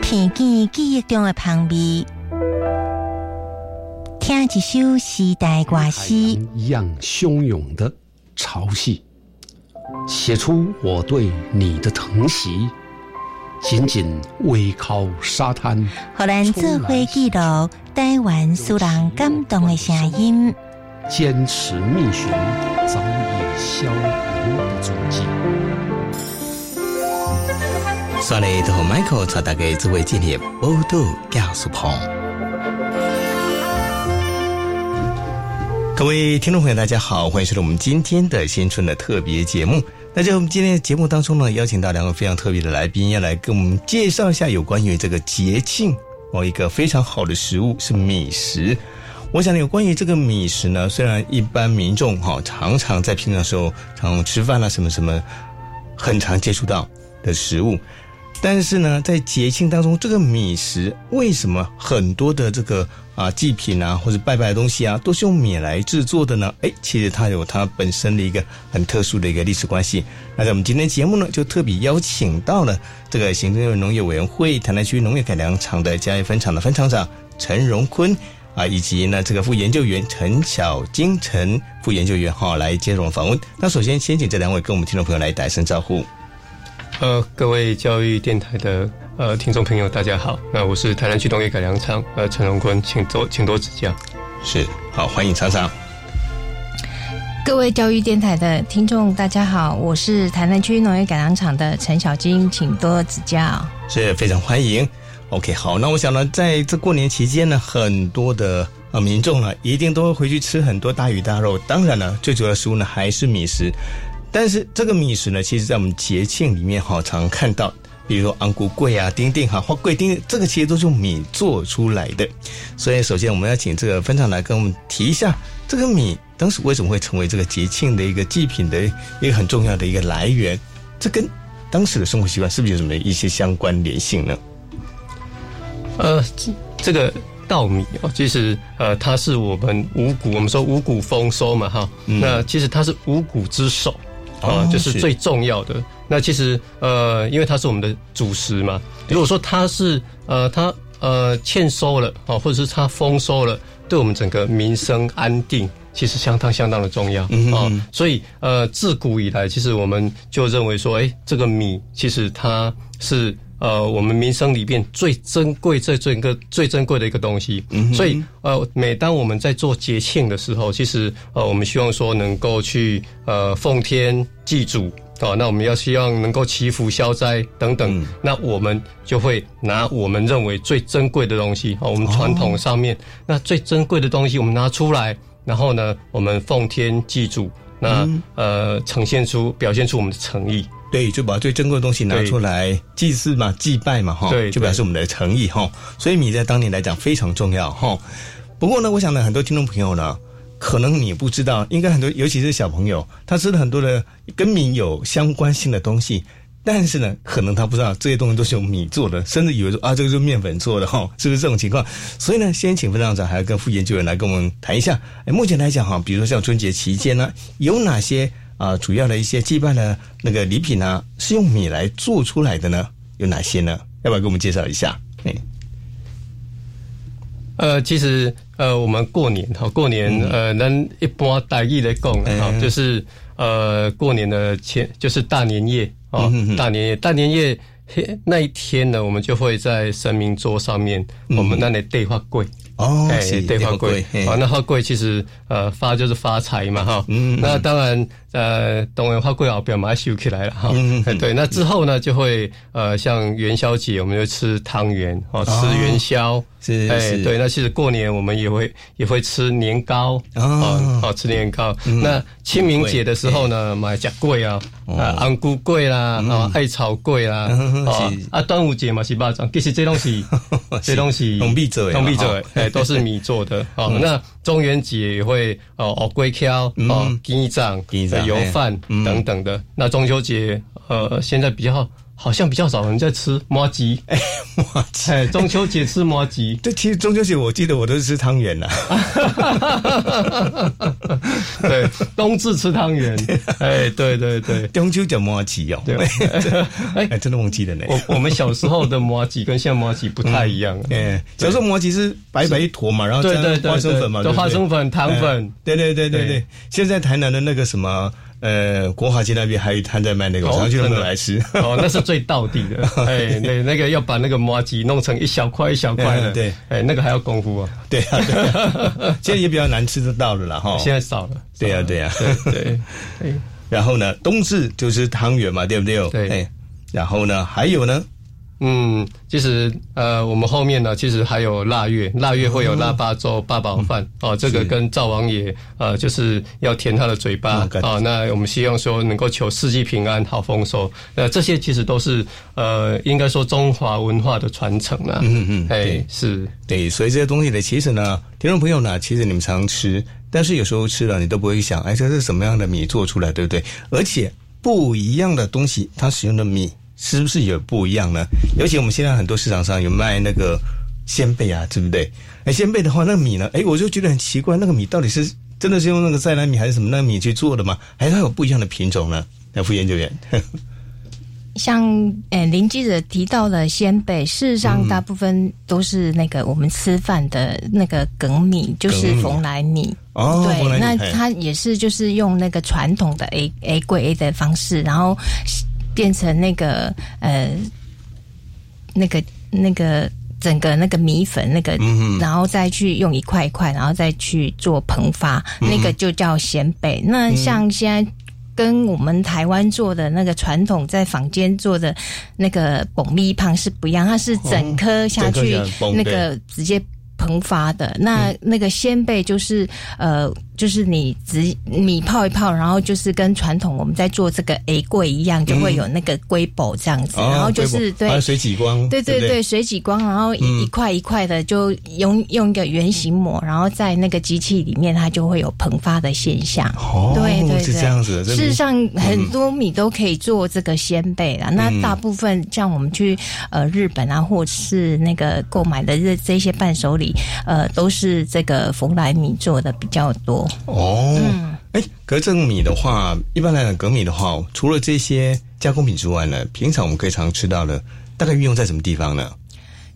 片见记忆中的旁边，听一首时代歌诗，一样汹涌的潮汐，写出我对你的疼惜。紧紧偎靠沙滩，荷兰智慧记录台湾苏人感动的声音。坚持觅寻早已消隐的足迹。刷来同 Michael 查大家智慧建立报道加速旁。各位听众朋友，大家好，欢迎收听我们今天的新春的特别节目。那在我们今天的节目当中呢，邀请到两位非常特别的来宾，要来跟我们介绍一下有关于这个节庆哦，一个非常好的食物是米食。我想有关于这个米食呢，虽然一般民众哈常常在平常时候常吃饭啊什么什么，很常接触到的食物。但是呢，在节庆当中，这个米食为什么很多的这个啊祭品啊或者拜拜的东西啊，都是用米来制作的呢？哎，其实它有它本身的一个很特殊的一个历史关系。那在我们今天节目呢，就特别邀请到了这个行政院农业委员会台南区农业改良场的嘉义分厂的分厂长陈荣坤啊，以及呢这个副研究员陈小金陈副研究员哈来接受访问。那首先先请这两位跟我们听众朋友来打一声招呼。呃，各位教育电台的呃听众朋友，大家好。那我是台南区农业改良场呃陈荣坤，请多请多指教。是，好，欢迎常常。各位教育电台的听众，大家好，我是台南区农业改良场的陈小金，请多指教。是非常欢迎。OK，好，那我想呢，在这过年期间呢，很多的呃民众呢，一定都会回去吃很多大鱼大肉。当然呢，最主要的食物呢，还是米食。但是这个米食呢，其实，在我们节庆里面哈，常看到，比如说安菇贵啊、丁丁哈、花贵丁，这个其实都是用米做出来的。所以，首先我们要请这个分厂来跟我们提一下，这个米当时为什么会成为这个节庆的一个祭品的一个很重要的一个来源？这跟当时的生活习惯是不是有什么一些相关联性呢？呃，这个稻米哦，其实呃，它是我们五谷，我们说五谷丰收嘛哈，那其实它是五谷之首。啊，就是最重要的。那其实呃，因为它是我们的主食嘛。如果说它是呃，它呃欠收了啊，或者是它丰收了，对我们整个民生安定，其实相当相当的重要啊。所以呃，自古以来，其实我们就认为说，哎，这个米其实它是。呃，我们民生里边最珍贵、最珍贵、最珍贵的一个东西。所以，呃，每当我们在做节庆的时候，其实呃，我们希望说能够去呃奉天祭祖啊，那我们要希望能够祈福消灾等等。那我们就会拿我们认为最珍贵的东西啊，我们传统上面那最珍贵的东西，我们拿出来，然后呢，我们奉天祭祖，那呃，呈现出、表现出我们的诚意。对，就把最珍贵的东西拿出来祭祀嘛，祭拜嘛，哈，就表示我们的诚意哈。所以米在当年来讲非常重要哈。不过呢，我想呢，很多听众朋友呢，可能你不知道，应该很多，尤其是小朋友，他吃了很多的跟米有相关性的东西，但是呢，可能他不知道这些东西都是用米做的，甚至以为说啊，这个是面粉做的哈，是不是这种情况？所以呢，先请分长长还要跟副研究员来跟我们谈一下。哎，目前来讲哈，比如说像春节期间呢，有哪些？啊，主要的一些祭拜的那个礼品呢，是用米来做出来的呢，有哪些呢？要不要给我们介绍一下？哎，呃，其实呃，我们过年哈，过年呃，能一般大意来讲哈，就是呃，过年的前就是大年夜啊，大年夜，大年夜那一天呢，我们就会在神明桌上面，我们那里对话柜。哦，哎，对花贵，啊，那花贵其实呃发就是发财嘛哈，嗯，那当然呃，当然花贵后表马修起来了哈，嗯对，那之后呢就会呃像元宵节，我们就吃汤圆哦，吃元宵。是哎，是。对，那其实过年我们也会也会吃年糕哦。哦，哦吃年糕。那清明节的时候哎呢，买甲桂啊，啊安菇桂啦，啊艾草桂啦，嗯哦是。啊端午节嘛是巴掌，其实这东西 这东西用米做的嘛用米做的，哎，都是米做的。哦，那中元节也会哦哦龟壳哦鸡掌油饭嗯。等等的。那中秋节呃现在比较好像比较少人在吃麻吉，哇塞哎，中秋节吃麻吉。这其实中秋节我记得我都是吃汤圆呐，对，冬至吃汤圆，哎，对对对。中秋叫麻吉哦，对。哎，真的忘记了呢。我我们小时候的麻吉跟现在麻吉不太一样，哎，小时候麻吉是白白一坨嘛，然后加对对对花生粉嘛，花生粉糖粉。哎对对对对对。对。现在台南的那个什么呃国华街那边还有摊在卖那个，我常常去那边来吃。哦，那是最道地的，哎，那那个要把那个麻吉弄成一小块一小块的，嗯对。哎，那个还要功夫啊，对啊，对啊，现在也比较难吃得到了啦哈。现在少了，对呀对呀，对对对，然后呢，冬至就是汤圆嘛，对不对？对。哎，然后呢，还有呢，嗯，其实呃，我们后面呢，其实还有腊月，腊月会有腊八粥、八宝饭哦，这个跟灶王爷呃，就是要填他的嘴巴啊哦。那我们希望说能够求四季平安、好丰收。那这些其实都是呃，应该说中华文化的传承啊。嗯嗯哎，是对，所以这些东西呢，其实呢，听众朋友呢，其实你们常吃，但是有时候吃了你都不会想，哎，这是什么样的米做出来，对不对？而且不一样的东西，它使用的米是不是也不一样呢？尤其我们现在很多市场上有卖那个鲜贝啊，对不对？哎，鲜贝的话，那个米呢，哎，我就觉得很奇怪，那个米到底是真的是用那个再来米还是什么那个米去做的吗？还是它有不一样的品种呢？那，副研究员，像呃林记者提到的鲜贝，事实上大部分都是那个我们吃饭的那个梗米，就是蓬莱米。哦对，那它也是就是用那个传统的 A A 贵 A 的方式，然后变成那个呃那个那个整个那个米粉那个，嗯然后再去用一块一块，然后再去做膨发，嗯那个就叫鲜贝。那像现在。跟我们台湾做的那个传统在坊间做的那个爆米胖是不一样，它是整颗下去那个直接膨发的。那那个鲜贝就是呃，就是你只米泡一泡，然后就是跟传统我们在做这个 A 柜一样，就会有那个龟宝这样子，然后就是对水挤光，对不对对对，水挤光，然后一一块一块的就用用一个圆形膜，然后在那个机器里面，它就会有膨发的现象。哦对对对，是这样子的事实上，很多米都可以做这个鲜贝啦。那大部分像我们去呃日本啊，或是那个购买的这这些伴手礼，呃，都是这个蓬莱米做的比较多。哦，哎、隔正米的话，一般来讲，隔米的话，除了这些加工品之外呢，平常我们可以常吃到的，大概运用在什么地方呢？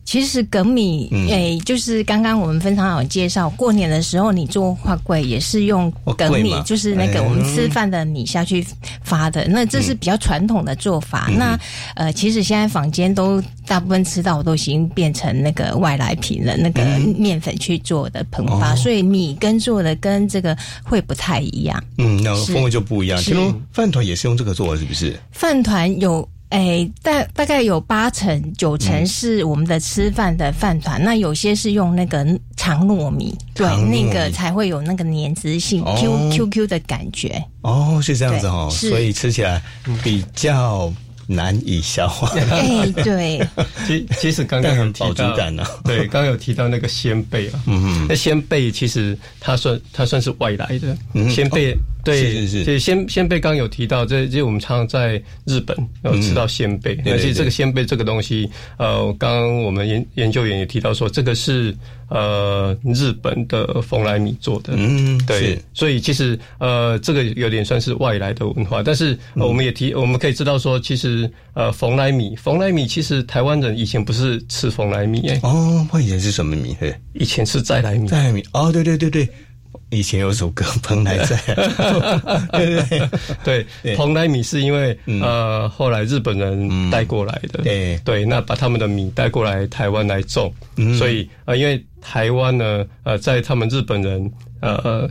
其实梗米，嗯诶、就是刚刚我们非常好介绍，过年的时候你做花柜也是用梗米就是那个哎我们吃饭的米下去发的，那这是比较传统的做法。嗯那呃，其实现在坊间都大部分吃到都已经变成那个外来品了，那个面粉去做的膨发，所以米跟做的跟这个会不太一样。嗯，那风味就不一样。其实饭团也是用这个做的，是不是？饭团有。诶，大大概有八成九嗯。成是我们的吃饭的饭团，那有些是用那个长糯米，对，那个才会有那个粘质性、哦。Q Q Q 的感觉。哦，是这样子、哦，所以吃起来比较难以消化。哎，对，其其实刚刚有提到足感呢对，刚刚有提到那个鲜贝啊，嗯哼。那鲜贝其实它算它算是外来的嗯鲜贝，对，是是是。对鲜鲜贝刚刚有提到，这这我们常常在日本有吃到鲜贝，而且这个鲜贝这个东西，呃，刚刚我们研研究员也提到说，这个是呃日本的蓬莱米做的，嗯，对，所以其实呃，这个有点算是外来的文化，但是、呃我们也提，我们可以知道说，其实呃，蓬莱米，蓬莱米其实台湾人以前不是吃蓬莱米哎、哦，那以前是什么米？嘿，以前是再来米。再来米。哦，对对对对，以前有首歌《蓬莱在》，对对？对，蓬莱米是因为、嗯。呃，后来日本人带过来的，对。对，那把他们的米带过来台湾来种，所以呃，因为台湾呢，呃，在他们日本人呃呃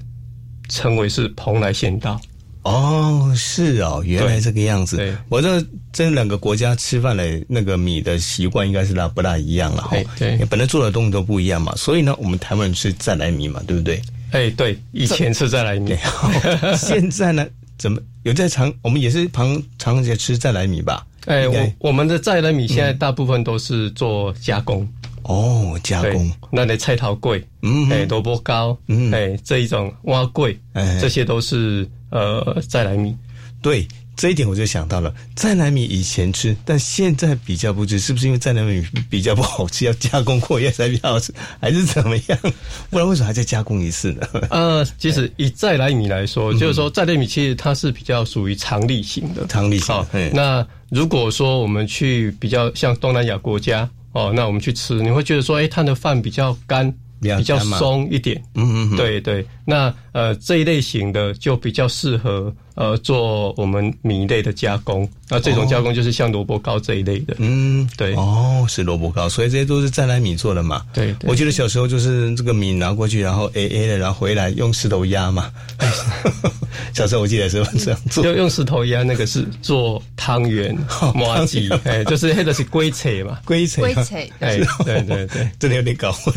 称为是蓬莱县道。哦，是哦，原来这个样子。对，我这这两个国家吃饭的那个米的习惯应该是大不大一样了哈。对，本来做的东西都不一样嘛，所以呢，我们台湾人吃再来米嘛，对不对？哎，对，以前吃再来米，现在呢，怎么有在尝？我们也是常常也吃再来米吧？哎，我我们的再来米现在大部分都是做加工。哦，加工，那的菜头贵，嗯，哎，萝卜糕，嗯，哎，这一种蛙贵，哎，这些都是呃再来米。对，这一点我就想到了，再来米以前吃，但现在比较不吃，是不是因为再来米比较不好吃，要加工过夜才比较好吃，还是怎么样？不然为什么还再加工一次呢？呃，其实以再来米来说，就是说再来米其实它是比较属于常力型的，常力型。那如果说我们去比较像东南亚国家。哦，那我们去吃，你会觉得说，哎，它的饭比较干，比较松一点。嗯嗯，对对。那呃，这一类型的就比较适合。呃，做我们米类的加工，那这种加工就是像萝卜糕这一类的。嗯，对。哦，是萝卜糕，所以这些都是再来米做的嘛。对。我记得小时候就是这个米拿过去，然后 A A 的，然后回来用石头压嘛。小时候我记得是这样做。用用石头压那个是做汤圆、麻糬，哎，就是那个是龟菜嘛，龟菜。龟菜。哎，对对对，真的有点搞混。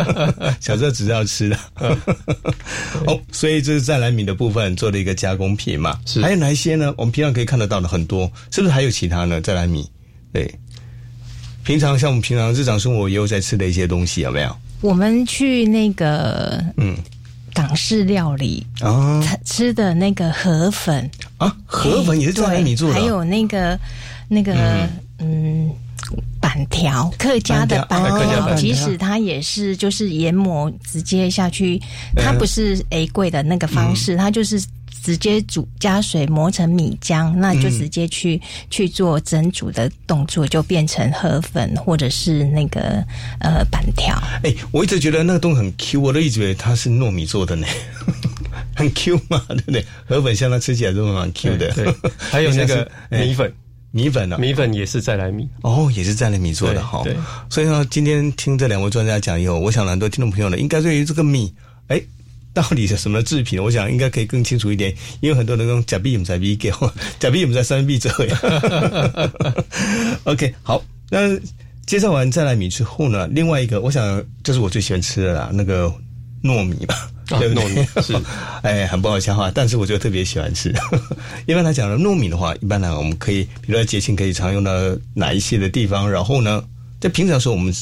小时候只知道吃的。哦，所以这是再来米的部分做了一个加工品。嘛，是。还有哪一些呢？我们平常可以看得到的很多，是不是还有其他呢？再来米，对，平常像我们平常日常生活也有在吃的一些东西，有没有？我们去那个嗯。港式料理啊，吃的那个河粉。啊，河粉也是再来米做的，还有那个那个嗯。板条，客家的板条，即使它也是就是研磨直接下去，它不是 A 贵的那个方式，它就是直接煮加水磨成米浆，那就直接去去做蒸煮的动作，就变成河粉或者是那个呃板条。哎，我一直觉得那个东西很 Q，我都一直以为它是糯米做的呢，很 Q 嘛，对不对？河粉像它吃起来都蛮 Q 的，对，还有那个 米粉。米粉呢？米粉也是再来米哦，也是再来米做的哈。对，所以呢，今天听这两位专家讲以后，我想很多听众朋友呢，应该对于这个米，哎，到底是什么制品，我想应该可以更清楚一点。因为很多人用假币唔在币给，假币唔在三币做呀。OK，好，那介绍完再来米之后呢，另外一个，我想就是我最喜欢吃的啦，那个糯米吧。对糯米是，哎，很不好消化，但是我就特别喜欢吃。一般来讲呢，糯米的话，一般呢，我们可以，比如说节庆可以常用到哪一些的地方，然后呢，在平常时候我们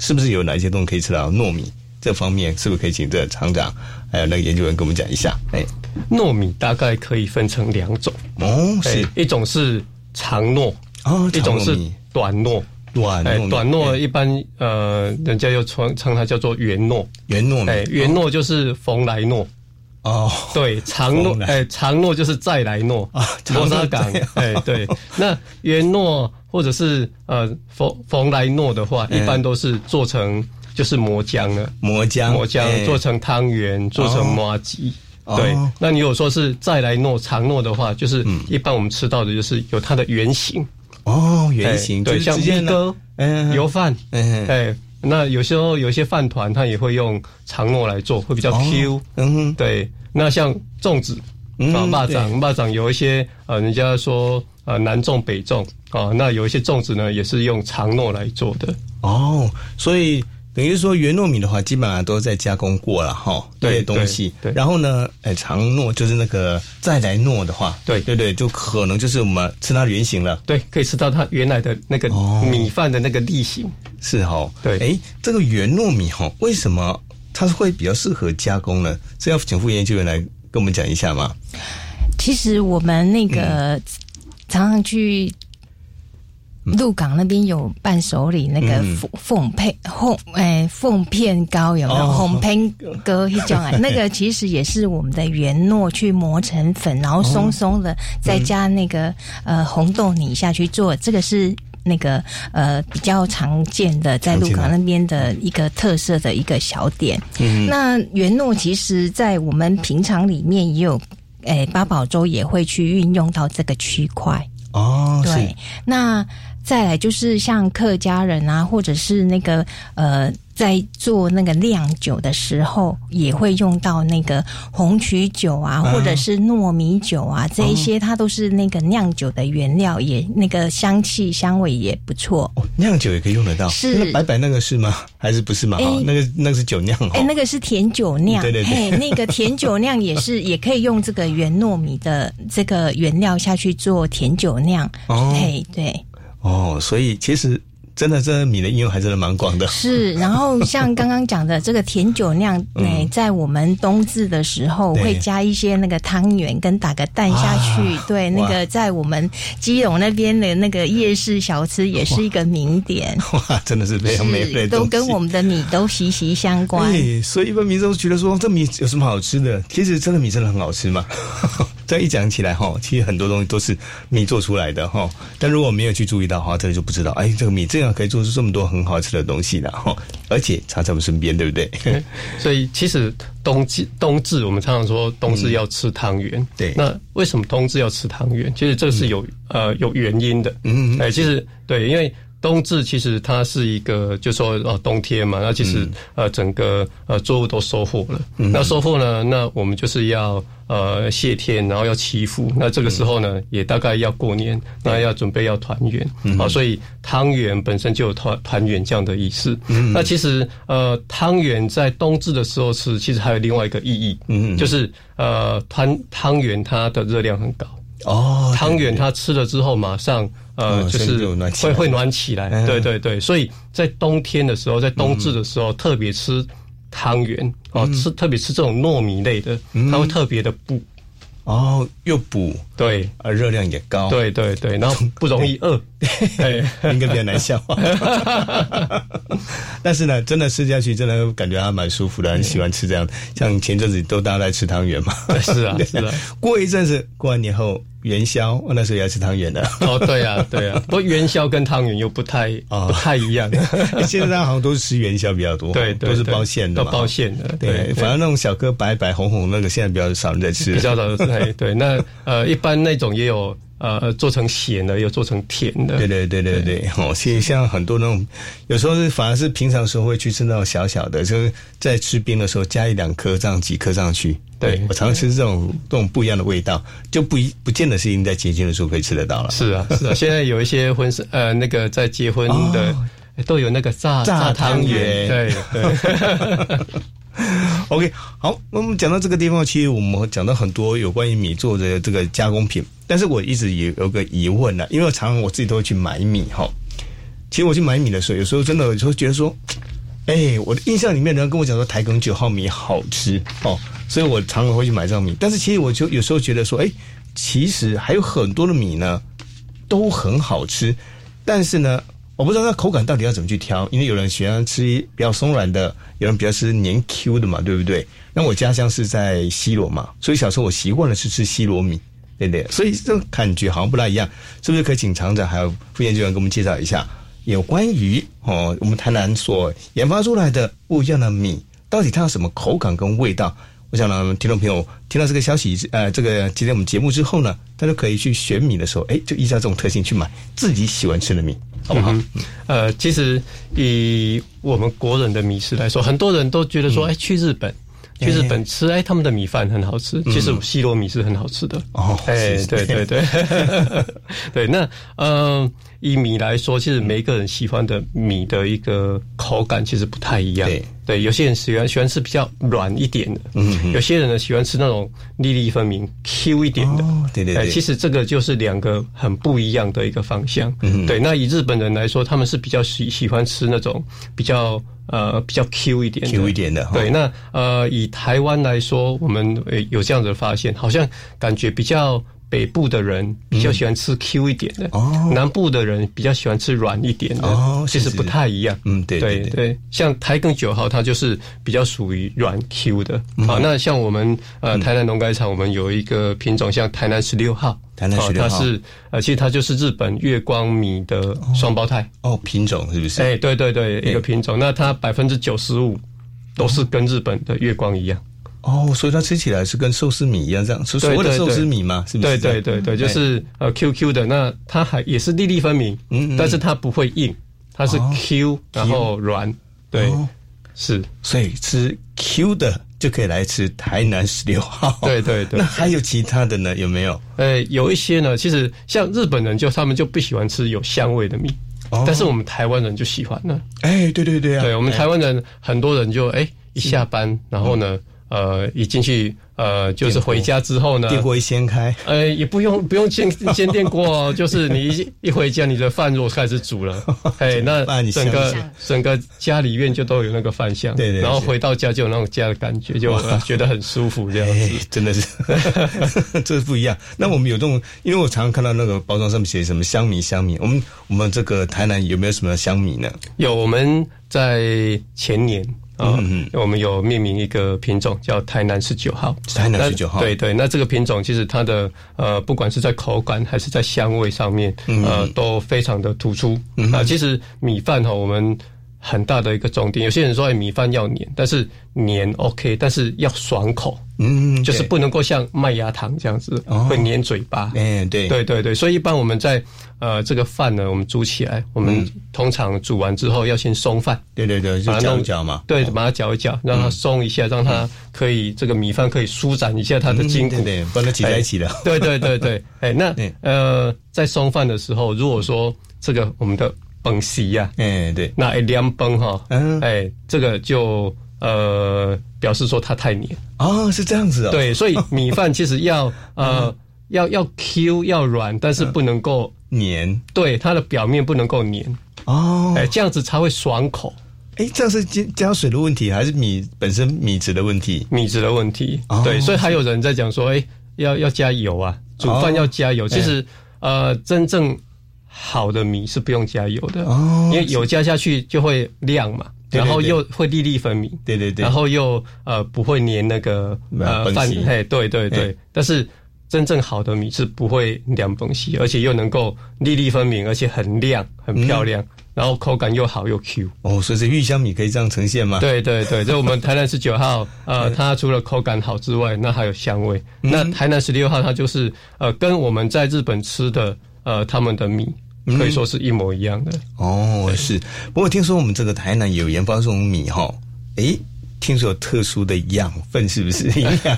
是不是有哪一些东西可以吃到糯米？这方面是不是可以请这厂长还有那个研究员跟我们讲一下？哎，糯米大概可以分成两种。哦，是。一种是长糯啊，一种是短糯。短短糯一般呃，人家又称称它叫做圆糯，圆糯哎，圆糯就是冯来糯。哦，对，长糯哎，长糯就是再来糯啊，长沙港。哎，对，那圆糯或者是呃冯冯来糯的话，一般都是做成就是磨浆了，磨浆磨浆做成汤圆，做成麻吉。对，那你有说是再来糯长糯的话，就是一般我们吃到的就是有它的原型。哦，圆形对，像米糕、油饭，哎，那有时候有些饭团，它也会用长糯来做，会比较 Q。嗯，对。那像粽子啊，蚂蚱，蚂蚱有一些呃，人家说呃南粽北粽啊，那有一些粽子呢，也是用长糯来做的。哦，所以。等于说原糯米的话，基本上都在加工过了哈，这些东西。对。然后呢，哎，长糯就是那个再来糯的话，对对对，就可能就是我们吃它原型了。对，可以吃到它原来的那个米饭的那个粒形。是哈。对。哎，这个原糯米哈，为什么它是会比较适合加工呢？这要请副研究员来跟我们讲一下吗？其实我们那个常常去。鹿港那边有伴手礼，那个凤凤片凤哎凤片糕有没有？红片糕一种啊，那个其实也是我们的原糯去磨成粉，然后松松的，再加那个呃红豆泥下去做，这个是那个呃比较常见的在鹿港那边的一个特色的一个小点。那原糯其实在我们平常里面也有，哎八宝粥也会去运用到这个区块。哦，对，那。再来就是像客家人啊，或者是那个呃在做那个酿酒的时候，也会用到那个红曲酒啊，或者是糯米酒啊，这一些它都是那个酿酒的原料，也那个香气香味也不错。哦，酿酒也可以用得到。是那白白那个是吗？还是不是嘛？那个那个是酒酿哦。哎、那个是甜酒酿，对对对，那个甜酒酿也是，也可以用这个原糯米的这个原料下去做甜酒酿。哦嘿，对，哦，所以其实真的这米的应用还真的蛮广的。是。然后像刚刚讲的这个甜酒酿，哎、在我们冬至的时候会加一些那个汤圆，跟打个蛋下去。啊对，那个在我们基隆那边的那个夜市小吃也是一个名点，哇，真的是非常美味的都跟我们的米都息息相关。对，所以一般民众觉得说这米有什么好吃的？其实真的米真的很好吃嘛。这样一讲起来哈，其实很多东西都是米做出来的哈。但如果没有去注意到哈，真的就不知道，哎，这个米这样可以做出这么多很好吃的东西的哈，而且常在我们身边，对不对？所以其实冬季冬至，我们常常说冬至要吃汤圆。对那为什么冬至要吃汤圆？其实这是有、呃有原因的。嗯哎，其实对，因为冬至其实它是一个，就说哦冬天嘛，那其实、呃整个呃作物都收获了。嗯那收获呢，那我们就是要呃谢天，然后要祈福。那这个时候呢，也大概要过年，那要准备要团圆。好、所以汤圆本身就有团团圆这样的意思。那其实呃汤圆在冬至的时候吃，其实还有另外一个意义，嗯就是呃团汤圆它的热量很高。哦，汤圆它吃了之后，马上呃，嗯就是会会暖起来。嗯对对对，所以在冬天的时候，在冬至的时候，特别吃汤圆哦，吃特别吃这种糯米类的，它会特别的补。哦，又补，对啊，热量也高，，对对对，然后不容易饿。对，应该比较难消化。但是呢，真的吃下去，真的感觉还蛮舒服的，很喜欢吃这样。像前阵子都大家在吃汤圆嘛，是啊 是啊。过一阵子过完年后元宵，哦那时候也要吃汤圆的。哦，对啊对啊，不过元宵跟汤圆又不太哦不太一样。现在大家好像都是吃元宵比较多，对对，都是包馅的，都包馅的。对，反正那种小颗白白红红那个，现在比较少人在吃，比较少对对。那呃，一般那种也有呃做成咸的，也有做成甜的。对对对对对，哦，其实像很多那种，有时候是反而是平常时候会去吃那种小小的，就是在吃冰的时候加一两颗这样几颗上去。对我常吃这种这种不一样的味道，就不一不见得是应在节庆的时候可以吃得到了。是啊，是啊，现在有一些婚事呃，那个在结婚的、都有那个炸炸汤汤圆对对 OK，好，那我们讲到这个地方，其实我们讲到很多有关于米做的这个加工品，但是我一直也有个疑问呢，因为我常常我自己都会去买米哈。其实我去买米的时候，有时候真的有时候觉得说，哎，我的印象里面人跟我讲说台梗九号米好吃哦，所以我常常会去买这种米。但是其实我就有时候觉得说，哎，其实还有很多的米呢都很好吃，但是呢，我不知道它口感到底要怎么去挑，因为有人喜欢吃比较松软的，有人比较吃黏 Q 的嘛，对不对？那我家乡是在西罗嘛，所以小时候我习惯了是吃西罗米，对不对？所以这种感觉好像不大一样，是不是可以请厂长还有副研究员给我们介绍一下，有关于哦我们台南所研发出来的不一样的米，到底它有什么口感跟味道？我想呢，听众朋友听到这个消息，呃，这个今天我们节目之后呢，大家可以去选米的时候，哎，就依照这种特性去买自己喜欢吃的米，好不好？呃，其实以我们国人的米食来说，很多人都觉得嗯说，哎、去日本。去日本吃，哎，他们的米饭很好吃。其实西罗米是很好吃的。嗯哦哎，是对对对，对。那呃，以米来说，其实每一个人喜欢的米的一个口感其实不太一样。对对，有些人喜欢喜欢吃比较软一点的，嗯有些人呢喜欢吃那种粒粒分明、Q 一点的。哦对对对哎其实这个就是两个很不一样的一个方向。嗯，对。那以日本人来说，他们是比较喜喜欢吃那种比较呃比较 Q 一点的 Q 一点的哈对，那呃以台湾来说，我们呃有这样子的发现，好像感觉比较。北部的人比较喜欢吃 Q 一点的，哦。南部的人比较喜欢吃软一点的，哦其实不太一样。嗯对对对对。像台梗九号，它就是比较属于软 Q 的。嗯。好，那像我们呃台南农改场，我们有一个品种，像台南十六号，台南十六号。它是呃，其实它就是日本月光米的双胞胎。哦，品种是不是？哎，对对对，一个品种，那它百分之九十五都是跟日本的月光一样。哦，所以它吃起来是跟寿司米一样，这样是所谓的寿司米嘛？是不对是对？对对对，就是呃 QQ 的，那它还也是粒粒分明，嗯嗯但是它不会硬，它是哦 Q 然后软，对哦，是，所以吃 Q 的就可以来吃台南十六号。对对对那还有其他的呢？有没有？呃，有一些呢，其实像日本人就他们就不喜欢吃有香味的米，哦但是我们台湾人就喜欢了。哎，对对对啊，对我们台湾人很多人就哎、一下班，然后呢，呃，一进去呃，就是回家之后呢，电锅一掀开，呃，也不用不用煎煎电锅哦，就是你一一回家，你的饭如果开始煮了，哎，那饭整个整个家里面就都有那个饭香，对对然后回到家就有那种家的感觉，就呃 觉得很舒服这样哎子。，真的是，这是不一样。那我们有这种，因为我常常看到那个包装上面写什么香米香米，我们我们这个台南有没有什么香米呢？有我们在前年啊，嗯我们有命名一个品种叫台南十九号。台南那19号对对，那这个品种其实它的呃，不管是在口感还是在香味上面，嗯呃，都非常的突出。啊，其实米饭哈，我们很大的一个重点，有些人说哎米饭要黏，但是黏 OK，但是要爽口，嗯，就是不能够像麦芽糖这样子哦。会黏嘴巴。哎，对。对对对，所以一般我们在呃这个饭呢，我们煮起来，我们通常煮完之后要先松饭，对对对，就把它弄搅一搅嘛。对，把它搅一搅，让它松一下，让它可以这个米饭可以舒展一下它的筋骨。嗯对对，不然它挤在一起了。对对对对，哎，那 呃，在松饭的时候，如果说这个我们的本席呀，哎，对，那一凉崩哈，嗯哎，这个就呃表示说它太黏。哦，是这样子哦。，对，所以 米饭其实要 呃要要 Q 要软，但是不能够黏对它的表面不能够黏，哦。哎，这样子才会爽口。哎，这样是加加水的问题，还是米本身米质的问题？米质的问题。哦对，所以还有人在讲说，哎、要要加油啊，煮饭要加油。其实，呃，真正好的米是不用加油的，哦因为油加下去就会亮嘛，对对然后又会粒粒分明，对对对然后又呃不会粘那个呃饭嘿，对对对，但是。真正好的米是不会凉崩稀，而且又能够粒粒分明，而且很亮、很漂亮，然后口感又好又 Q。哦，所以是玉香米可以这样呈现吗？，对对对，这我们 台南十九号，呃，它除了口感好之外，那还有香味。那台南十六号，它就是呃，跟我们在日本吃的呃他们的米可以说是一模一样的。哦，是。不过听说我们这个台南有研发这种米哈，诶，听说有特殊的养分，是不是？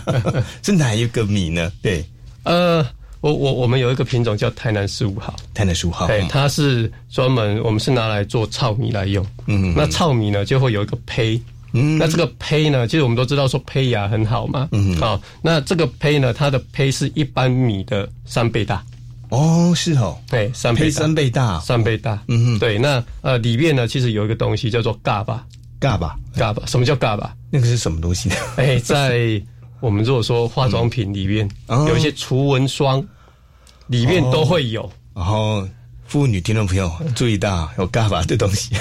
是哪一个米呢？对，呃，我我我们有一个品种叫台南十五号，台南十五号。对，它是专门我们是拿来做糙米来用。嗯那糙米呢就会有一个胚。嗯那这个胚呢，其实我们都知道说胚芽很好嘛，嗯，好、那这个胚呢，它的胚是一般米的三倍大，哦，是哦，对，三倍大，三倍大，三倍大，嗯哼对，那呃里面呢其实有一个东西叫做嘎巴，嘎巴？嘎巴，什么叫嘎巴？那个是什么东西呢？哎，在我们如果说化妆品里面、哦有一些除蚊霜，里面都会有。然后。妇女听众朋友注意到有嘎巴的东西，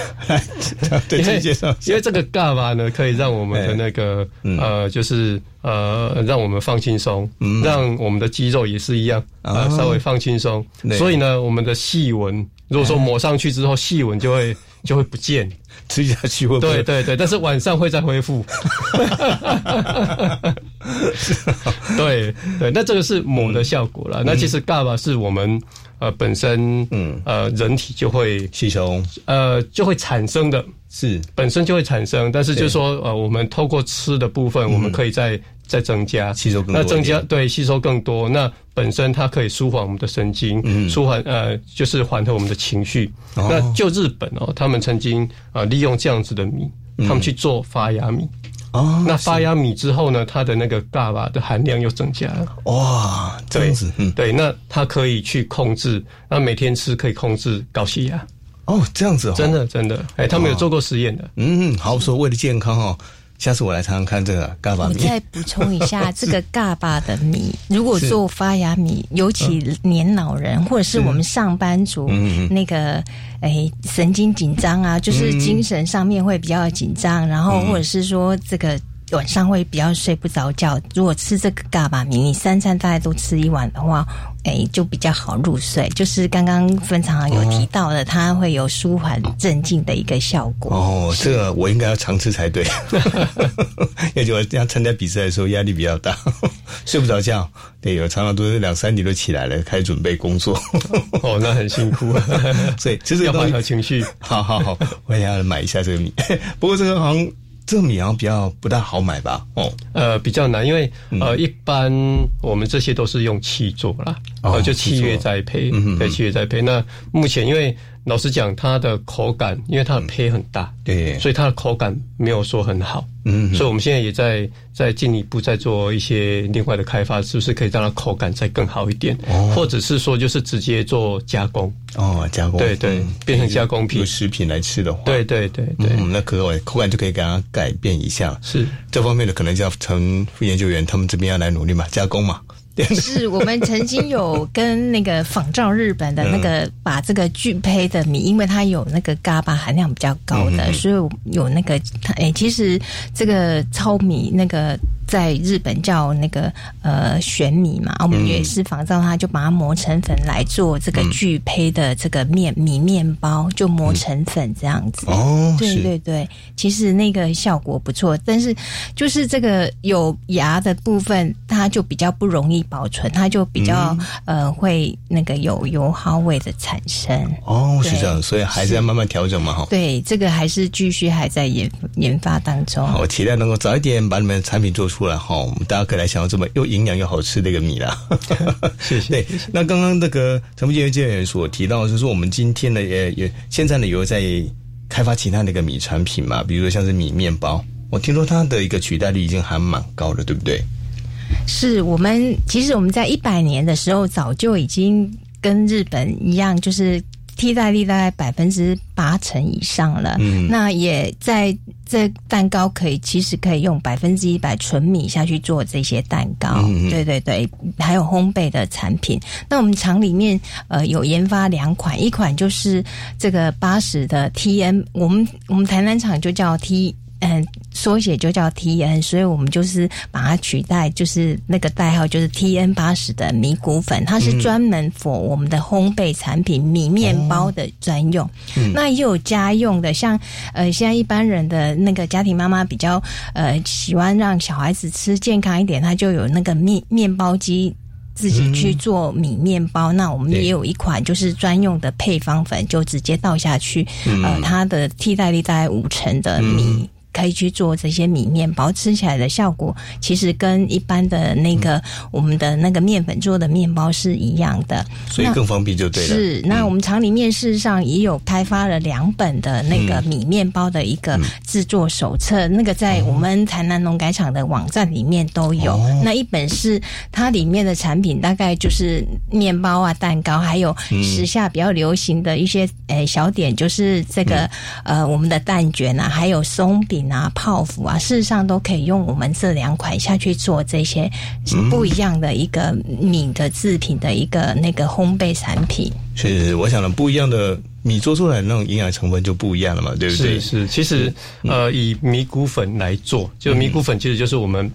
对介绍因为这个嘎巴呢，可以让我们的那个、嗯呃，就是呃，让我们放轻松，让我们的肌肉也是一样啊、稍微放轻松。所以呢，我们的细纹，如果说抹上去之后，细纹就会 就会不见。吃下去会？对对对，但是晚上会再恢复。对对，那这个是抹的效果了。那其实嘎巴是我们呃本身嗯呃人体就会吸收呃就会产生的，是本身就会产生，但是就是说呃我们透过吃的部分，我们可以再再增加吸收更多那增加对吸收更多，那本身它可以舒缓我们的神经，嗯舒缓呃就是缓和我们的情绪。哦那就日本哦，他们曾经呃利用这样子的米，他们去做发芽米。哦，那发芽米之后呢，它的那个伽马的含量又增加了。哇，这样子，嗯，对，那它可以去控制，那每天吃可以控制高血压，哦，这样子哦，真，的真的，哎，他们有做过实验的。嗯，好，说为了健康哦，下次我来尝尝看这个嘎巴米，我再补充一下，这个嘎巴的米，如果做发芽米，尤其年老人或者是我们上班族，嗯那个哎神经紧张啊，就是精神上面会比较紧张，然后或者是说这个。晚上会比较睡不着觉。如果吃这个嘎巴米，你三餐大概都吃一碗的话，哎，就比较好入睡。就是刚刚分常有提到的，它会有舒缓镇静的一个效果。哦，这个我应该要常吃才对，因为我这样参加比赛的时候压力比较大，睡不着觉。对，有常常都是两三点就起来了，开始准备工作。哦，那很辛苦，所以其实要缓个东西和情绪。好好好，我也要买一下这个米。不过这个好像这个米好像比较不大好买吧？哦，呃，比较难，因为呃，一般我们这些都是用气做啦，哦呃，就七月栽培嗯哼，对，七月栽培。那目前因为老实讲，它的口感，因为它的胚很大，对，所以它的口感没有说很好。嗯所以我们现在也在在进一步在做一些另外的开发，是不是可以让它口感再更好一点？哦或者是说就是直接做加工？哦，加工，对对变成加工品有食品来吃的话，对对对对，嗯，那口感口感就可以给它改变一下。是这方面的可能就要从副研究员他们这边要来努力嘛，加工嘛。对 是我们曾经有跟那个仿照日本的那个，把这个巨胚的米，因为它有那个嘎巴含量比较高的，嗯所以有那个它诶、其实这个糙米那个在日本叫那个呃玄米嘛，我们也是仿照它，就把它磨成粉来做这个巨胚的这个面米面包，就磨成粉这样子。哦，对对对，其实那个效果不错，但是就是这个有芽的部分，它就比较不容易保存，它就比较、呃会那个有油耗味的产生。哦，是这样，所以还是要慢慢调整嘛，哈。对，这个还是继续还在研研发当中。好，我期待能够早一点把你们的产品做出来哈，我们大家可以来享用这么又营养又好吃的一个米啦。谢谢对，那刚刚那个陈副研究员所提到，就是说我们今天呢也也现在呢有在开发其他的一个米产品嘛，比如说像是米面包，我听说它的一个取代率已经还蛮高的，对不对？是我们其实我们在一百年的时候早就已经跟日本一样，就是替代率大概百分之八成以上了。嗯那也在这蛋糕可以其实可以用百分之一百纯米下去做这些蛋糕。嗯嗯对对对，还有烘焙的产品。那我们厂里面呃有研发两款，一款就是这个八十的 TM，我们我们台南厂就叫 T。嗯，缩写就叫 T N，所以我们就是把它取代，就是那个代号就是 T N 八十的米谷粉，它是专门 for 我们的烘焙产品、米面包的专用。那也有家用的，像呃，现在一般人的那个家庭妈妈比较呃喜欢让小孩子吃健康一点，它就有那个面面包机。自己去做米面包，那我们也有一款就是专用的配方粉，就直接倒下去，呃，它的替代率大概五成的米。可以去做这些米面包，吃起来的效果其实跟一般的那个、我们的那个面粉做的面包是一样的。所以更方便就对了。是，那我们厂里面事实上也有开发了两本的那个米面包的一个制作手册，那个在我们台南农改场的网站里面都有。哦。那一本是它里面的产品，大概就是面包啊、蛋糕，还有时下比较流行的一些诶、小点，就是这个、呃我们的蛋卷啊，还有松饼啊、泡芙啊，事实上都可以用我们这两款下去做这些不一样的一个米的制品的一个那个烘焙产品。是，我想呢，不一样的米做出来的那种营养成分就不一样了嘛，对不对？是是，其实呃，以米谷粉来做，就米谷粉其实就是我们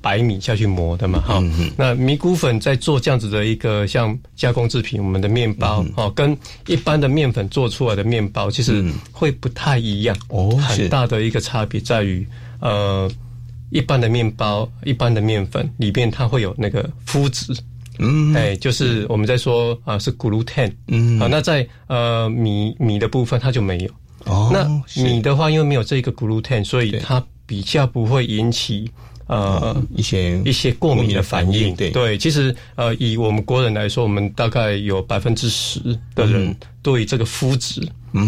白米下去磨的嘛，哈、那米谷粉在做这样子的一个像加工制品，我们的面包哦，跟一般的面粉做出来的面包其实会不太一样哦是。很大的一个差别在于呃。一般的面包、一般的面粉里面，它会有那个麸质，嗯，哎，就是我们在说啊、是 gluten，嗯。啊，那在呃米米的部分它就没有。哦，那米的话，因为没有这个 gluten，所以它比较不会引起呃一些一些过敏的反应。对对，其实呃，以我们国人来说，我们大概有百分之十的人对这个麸质，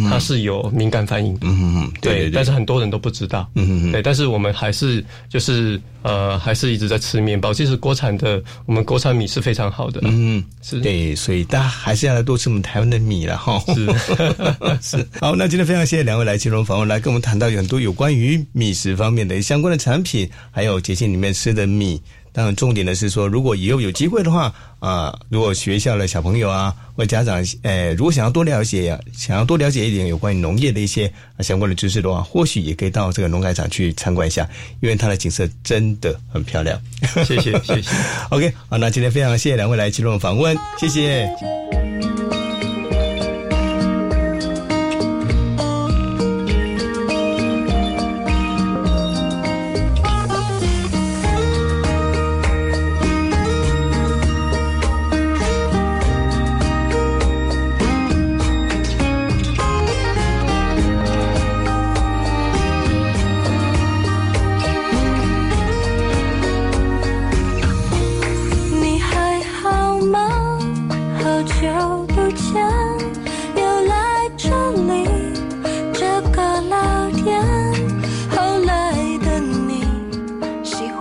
它是有敏感反应的。嗯嗯，对但是很多人都不知道。嗯嗯嗯对，但是我们还是就是呃，还是一直在吃面包。其实国产的我们国产米是非常好的。嗯，是对，所以大家还是要来多吃我们台湾的米了哈。是 是，好，那今天非常谢谢两位来金融访问，来跟我们谈到很多有关于米食方面的相关的产品，还有节庆里面吃的米。当然，重点的是说，如果以后有机会的话，啊、如果学校的小朋友啊，或家长，呃，如果想要多了解，想要多了解一点有关于农业的一些、啊相关的知识的话，或许也可以到这个农改场去参观一下，因为它的景色真的很漂亮。谢谢谢谢。OK，好，那今天非常谢谢两位来接受访问，谢谢。